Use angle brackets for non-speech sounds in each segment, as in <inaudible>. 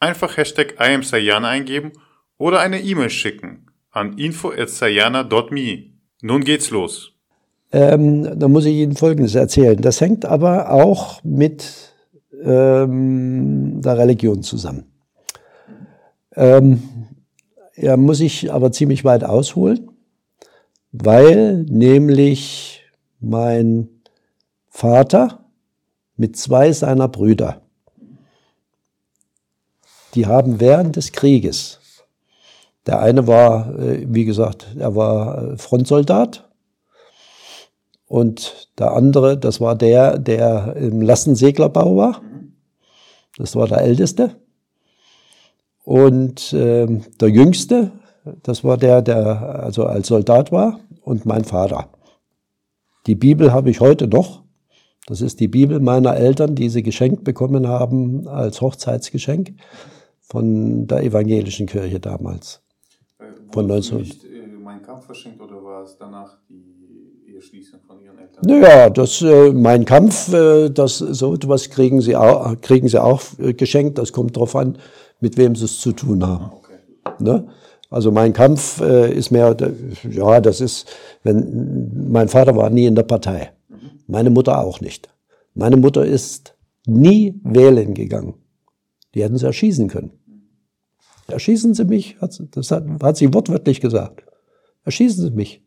Einfach Hashtag IamSayana eingeben oder eine E-Mail schicken an info.sayana.me. Nun geht's los. Ähm, da muss ich Ihnen Folgendes erzählen. Das hängt aber auch mit ähm, der Religion zusammen. Ähm, ja, muss ich aber ziemlich weit ausholen, weil nämlich mein Vater mit zwei seiner Brüder, die haben während des Krieges, der eine war, äh, wie gesagt, er war äh, Frontsoldat und der andere, das war der, der im Lastenseglerbau war. Das war der Älteste. Und äh, der Jüngste, das war der, der also als Soldat war und mein Vater. Die Bibel habe ich heute noch. Das ist die Bibel meiner Eltern, die sie geschenkt bekommen haben als Hochzeitsgeschenk von der evangelischen Kirche damals. Äh, von 19. Nicht, äh, mein Kampf verschenkt oder war es danach die Eheschließung von Ihren Eltern? Naja, das, äh, mein Kampf, äh, das, so etwas kriegen Sie auch, kriegen Sie auch äh, geschenkt. Das kommt darauf an, mit wem Sie es zu tun haben. Ah, okay. Ne? Also mein Kampf äh, ist mehr, ja, das ist, wenn, mein Vater war nie in der Partei. Meine Mutter auch nicht. Meine Mutter ist nie wählen gegangen. Die hätten sie erschießen können. Erschießen Sie mich, das hat, hat sie wortwörtlich gesagt. Erschießen Sie mich.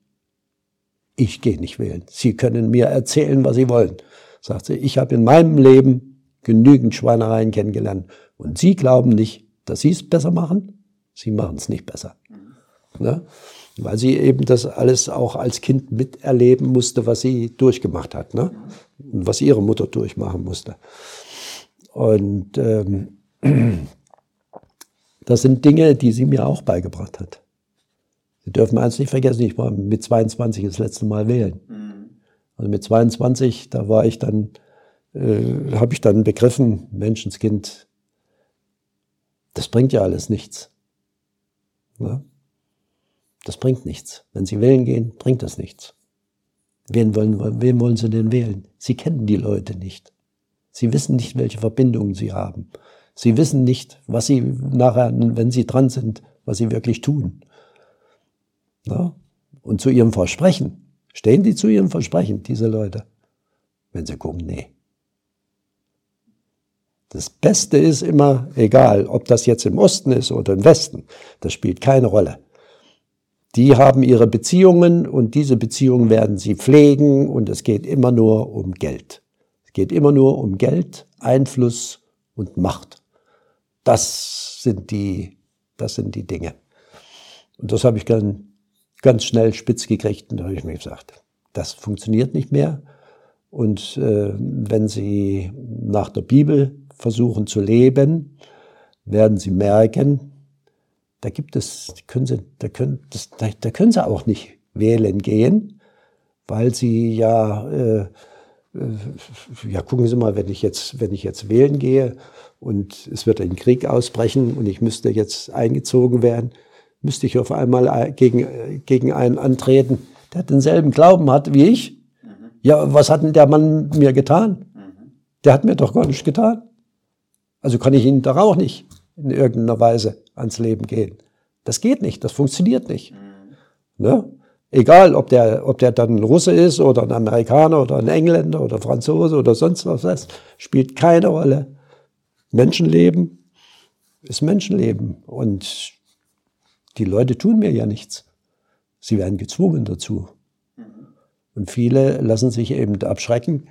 Ich gehe nicht wählen. Sie können mir erzählen, was Sie wollen. Sagt sie, ich habe in meinem Leben genügend Schweinereien kennengelernt. Und Sie glauben nicht, dass Sie es besser machen? Sie machen es nicht besser. Ne? Weil sie eben das alles auch als Kind miterleben musste, was sie durchgemacht hat. Ne? Und was ihre Mutter durchmachen musste. Und ähm, <clears throat> das sind Dinge, die sie mir auch beigebracht hat. Sie dürfen eins nicht vergessen, ich war mit 22 das letzte Mal wählen. Mhm. Also mit 22, da war ich dann, äh, habe ich dann begriffen, Menschenskind, das bringt ja alles nichts. Ja? Das bringt nichts. Wenn Sie wählen gehen, bringt das nichts. Wen wollen, wen wollen Sie denn wählen? Sie kennen die Leute nicht. Sie wissen nicht, welche Verbindungen sie haben. Sie wissen nicht, was sie nachher, wenn sie dran sind, was sie wirklich tun. Ja? Und zu ihrem Versprechen, stehen die zu ihrem Versprechen, diese Leute? Wenn sie gucken, nee. Das Beste ist immer, egal, ob das jetzt im Osten ist oder im Westen, das spielt keine Rolle. Die haben ihre Beziehungen und diese Beziehungen werden sie pflegen und es geht immer nur um Geld. Es geht immer nur um Geld, Einfluss und Macht. Das sind die, das sind die Dinge. Und das habe ich ganz, ganz schnell spitz gekriegt und da habe ich mir gesagt, das funktioniert nicht mehr. Und äh, wenn Sie nach der Bibel versuchen zu leben, werden Sie merken, da gibt es, können Sie, da, können, das, da, da können Sie auch nicht wählen gehen, weil Sie ja, äh, ja, gucken Sie mal, wenn ich jetzt, wenn ich jetzt wählen gehe und es wird ein Krieg ausbrechen und ich müsste jetzt eingezogen werden, müsste ich auf einmal gegen, gegen einen antreten, der denselben Glauben hat wie ich. Mhm. Ja, was hat denn der Mann mir getan? Mhm. Der hat mir doch gar nichts getan. Also kann ich ihn doch auch nicht in irgendeiner Weise ans Leben gehen. Das geht nicht, das funktioniert nicht. Mhm. Ne? Egal, ob der, ob der dann ein Russe ist oder ein Amerikaner oder ein Engländer oder Franzose oder sonst was, das spielt keine Rolle. Menschenleben ist Menschenleben und die Leute tun mir ja nichts. Sie werden gezwungen dazu. Und viele lassen sich eben abschrecken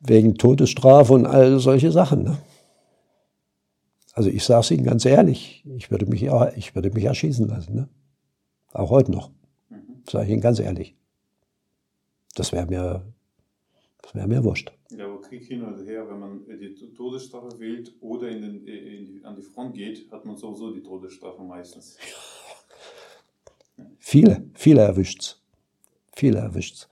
wegen Todesstrafe und all solche Sachen. Ne? Also ich sage es Ihnen ganz ehrlich, ich würde mich, ich würde mich erschießen lassen. Ne? Auch heute noch. Sage ich Ihnen ganz ehrlich. Das wäre mir, das wäre mir wurscht. Ja, wo Krieg hin oder her, wenn man die Todesstrafe wählt oder in den, in, an die Front geht, hat man sowieso die Todesstrafe meistens. Viele, viele erwischt's. Viele erwischt's.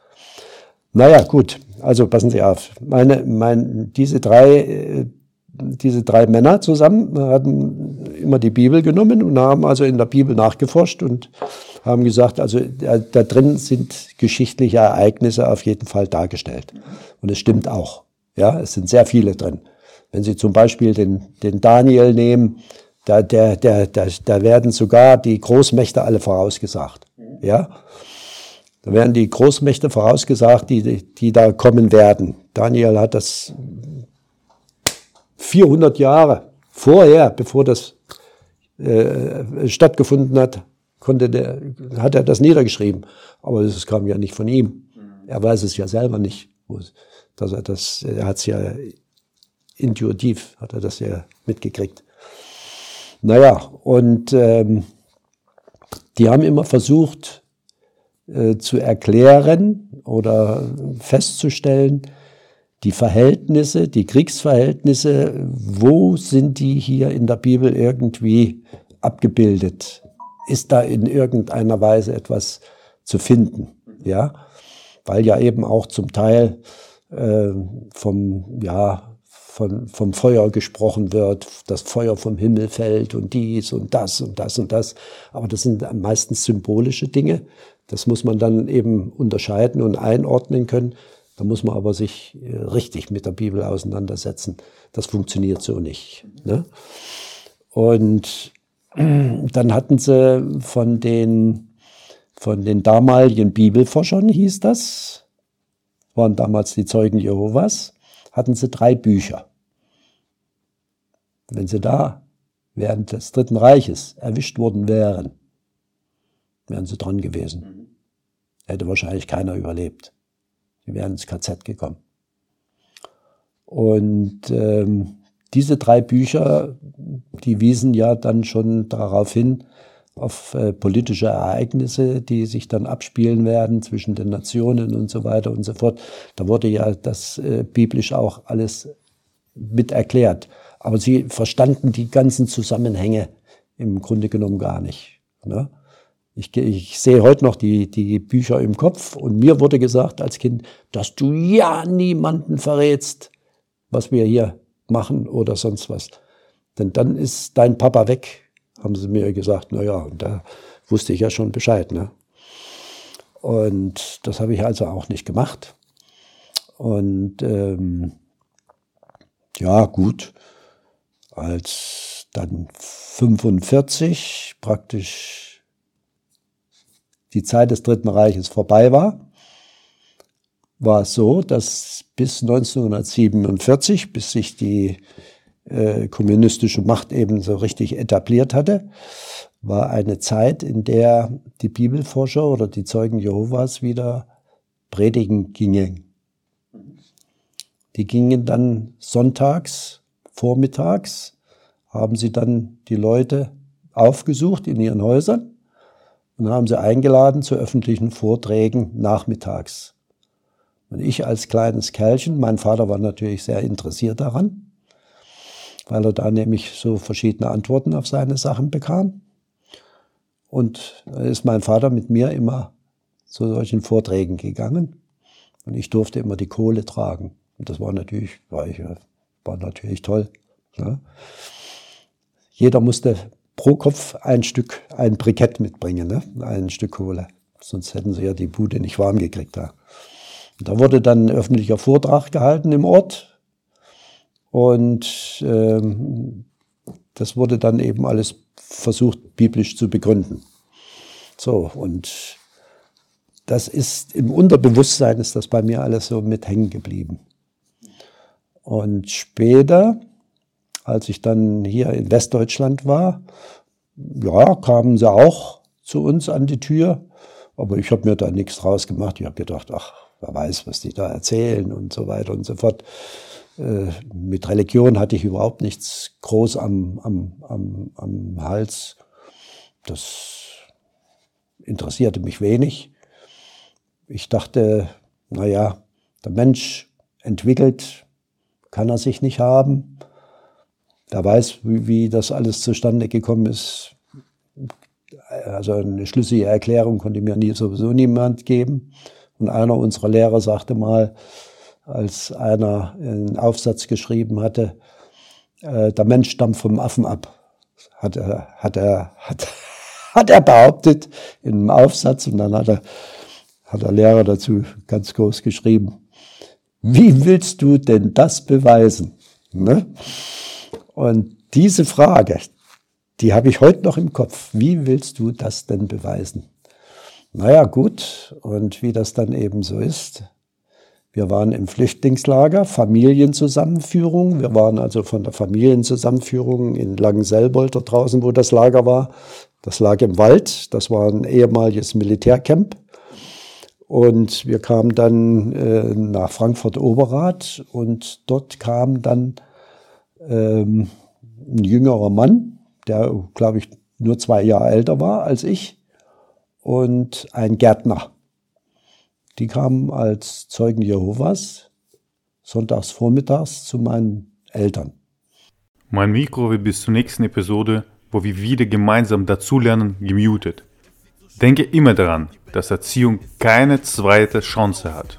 Naja, gut. Also passen Sie auf. Meine, mein, diese drei, äh, diese drei Männer zusammen hatten immer die Bibel genommen und haben also in der Bibel nachgeforscht und haben gesagt, also da, da drin sind geschichtliche Ereignisse auf jeden Fall dargestellt. Und es stimmt auch. Ja, es sind sehr viele drin. Wenn Sie zum Beispiel den, den Daniel nehmen, da, der, der, der, da werden sogar die Großmächte alle vorausgesagt. Ja, da werden die Großmächte vorausgesagt, die, die da kommen werden. Daniel hat das 400 Jahre vorher, bevor das äh, stattgefunden hat, konnte der, hat er das niedergeschrieben. Aber das kam ja nicht von ihm. Er weiß es ja selber nicht. Dass er das, er hat es ja intuitiv, hat er das ja mitgekriegt. Naja, und ähm, die haben immer versucht äh, zu erklären oder festzustellen, die Verhältnisse, die Kriegsverhältnisse, wo sind die hier in der Bibel irgendwie abgebildet? Ist da in irgendeiner Weise etwas zu finden? Ja, weil ja eben auch zum Teil äh, vom, ja, von, vom Feuer gesprochen wird, das Feuer vom Himmel fällt und dies und das und das und das. Aber das sind meistens symbolische Dinge. Das muss man dann eben unterscheiden und einordnen können. Da muss man aber sich äh, richtig mit der Bibel auseinandersetzen. Das funktioniert so nicht. Ne? Und <clears throat> dann hatten sie von den, von den damaligen Bibelforschern, hieß das, waren damals die Zeugen Jehovas, hatten sie drei Bücher. Wenn sie da während des Dritten Reiches erwischt worden wären, wären sie dran gewesen. Hätte wahrscheinlich keiner überlebt. Sie wären ins KZ gekommen. Und ähm, diese drei Bücher, die wiesen ja dann schon darauf hin, auf äh, politische Ereignisse, die sich dann abspielen werden zwischen den Nationen und so weiter und so fort. Da wurde ja das äh, biblisch auch alles mit erklärt. Aber sie verstanden die ganzen Zusammenhänge im Grunde genommen gar nicht. Ne? Ich, ich sehe heute noch die, die Bücher im Kopf und mir wurde gesagt als Kind, dass du ja niemanden verrätst, was wir hier machen oder sonst was. Denn dann ist dein Papa weg, haben sie mir gesagt. Naja, und da wusste ich ja schon Bescheid. Ne? Und das habe ich also auch nicht gemacht. Und ähm, ja, gut, als dann 45 praktisch die Zeit des Dritten Reiches vorbei war, war es so, dass bis 1947, bis sich die äh, kommunistische Macht eben so richtig etabliert hatte, war eine Zeit, in der die Bibelforscher oder die Zeugen Jehovas wieder predigen gingen. Die gingen dann sonntags, vormittags, haben sie dann die Leute aufgesucht in ihren Häusern und haben sie eingeladen zu öffentlichen Vorträgen nachmittags. Und ich als kleines Kerlchen, mein Vater war natürlich sehr interessiert daran, weil er da nämlich so verschiedene Antworten auf seine Sachen bekam. Und da ist mein Vater mit mir immer zu solchen Vorträgen gegangen. Und ich durfte immer die Kohle tragen. Und das war natürlich, war, ich, war natürlich toll. Ne? Jeder musste pro Kopf ein Stück, ein Brikett mitbringen, ne? ein Stück Kohle. Sonst hätten sie ja die Bude nicht warm gekriegt da. Da wurde dann ein öffentlicher Vortrag gehalten im Ort und ähm, das wurde dann eben alles versucht, biblisch zu begründen. So, und das ist im Unterbewusstsein ist das bei mir alles so mit hängen geblieben. Und später als ich dann hier in Westdeutschland war, ja, kamen sie auch zu uns an die Tür, aber ich habe mir da nichts draus gemacht. Ich habe gedacht, ach, wer weiß, was die da erzählen und so weiter und so fort. Äh, mit Religion hatte ich überhaupt nichts groß am, am, am, am Hals. Das interessierte mich wenig. Ich dachte, naja, der Mensch entwickelt kann er sich nicht haben. Der weiß, wie, wie das alles zustande gekommen ist. Also eine schlüssige Erklärung konnte mir nie, sowieso niemand geben. Und einer unserer Lehrer sagte mal, als einer einen Aufsatz geschrieben hatte, äh, der Mensch stammt vom Affen ab. Hat er, hat er, hat, <laughs> hat er behauptet in einem Aufsatz und dann hat er, hat der Lehrer dazu ganz groß geschrieben. Wie willst du denn das beweisen? Ne? Und diese Frage, die habe ich heute noch im Kopf. Wie willst du das denn beweisen? Naja, gut. Und wie das dann eben so ist. Wir waren im Flüchtlingslager, Familienzusammenführung. Wir waren also von der Familienzusammenführung in Langenselbold, dort draußen, wo das Lager war. Das lag im Wald. Das war ein ehemaliges Militärcamp. Und wir kamen dann äh, nach Frankfurt-Oberrath und dort kam dann ähm, ein jüngerer Mann, der, glaube ich, nur zwei Jahre älter war als ich, und ein Gärtner. Die kamen als Zeugen Jehovas sonntags vormittags zu meinen Eltern. Mein Mikro wird bis zur nächsten Episode, wo wir wieder gemeinsam dazulernen, gemutet. Denke immer daran, dass Erziehung keine zweite Chance hat.